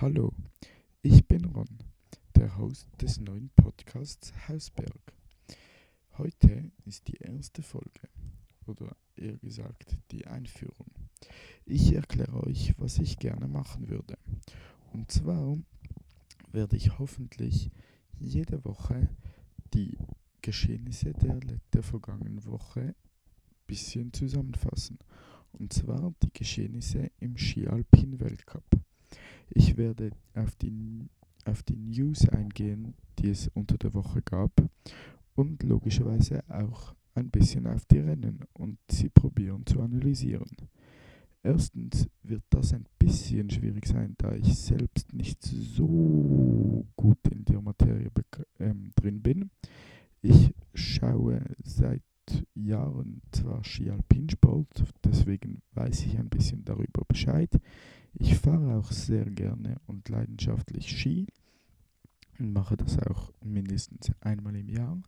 Hallo, ich bin Ron, der Host des neuen Podcasts Hausberg. Heute ist die erste Folge, oder eher gesagt die Einführung. Ich erkläre euch, was ich gerne machen würde. Und zwar werde ich hoffentlich jede Woche die Geschehnisse der, der vergangenen Woche ein bisschen zusammenfassen. Und zwar die Geschehnisse im Ski-Alpin-Weltcup. Ich werde auf die, auf die News eingehen, die es unter der Woche gab und logischerweise auch ein bisschen auf die Rennen und sie probieren zu analysieren. Erstens wird das ein bisschen schwierig sein, da ich selbst nicht so gut in der Materie ähm, drin bin. Ich schaue seit Jahren zwar Ski-Alpinsport, deswegen weiß ich ein bisschen darüber Bescheid. Ich fahre auch sehr gerne und leidenschaftlich Ski und mache das auch mindestens einmal im Jahr.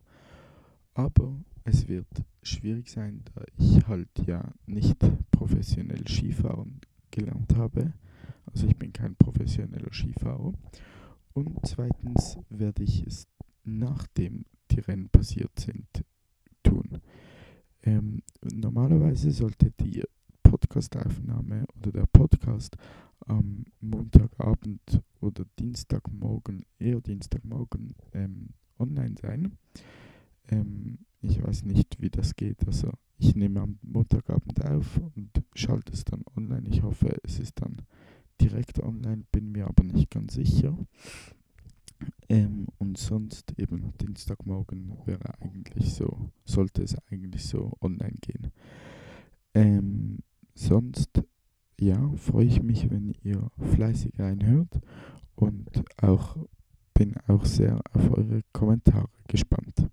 Aber es wird schwierig sein, da ich halt ja nicht professionell Skifahren gelernt habe. Also ich bin kein professioneller Skifahrer. Und zweitens werde ich es nachdem die Rennen passiert sind tun. Ähm, normalerweise sollte die Podcastaufnahme oder der Podcast am Montagabend oder Dienstagmorgen, eher Dienstagmorgen ähm, online sein. Ähm, ich weiß nicht, wie das geht. Also ich nehme am Montagabend auf und schalte es dann online. Ich hoffe, es ist dann direkt online, bin mir aber nicht ganz sicher. Ähm, und sonst eben Dienstagmorgen wäre eigentlich so, sollte es eigentlich so online gehen. Ähm, sonst, ja, freue ich mich, wenn ihr fleißig reinhört und auch bin auch sehr auf eure Kommentare gespannt.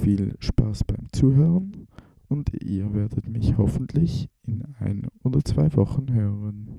Viel Spaß beim Zuhören und ihr werdet mich hoffentlich in ein oder zwei Wochen hören.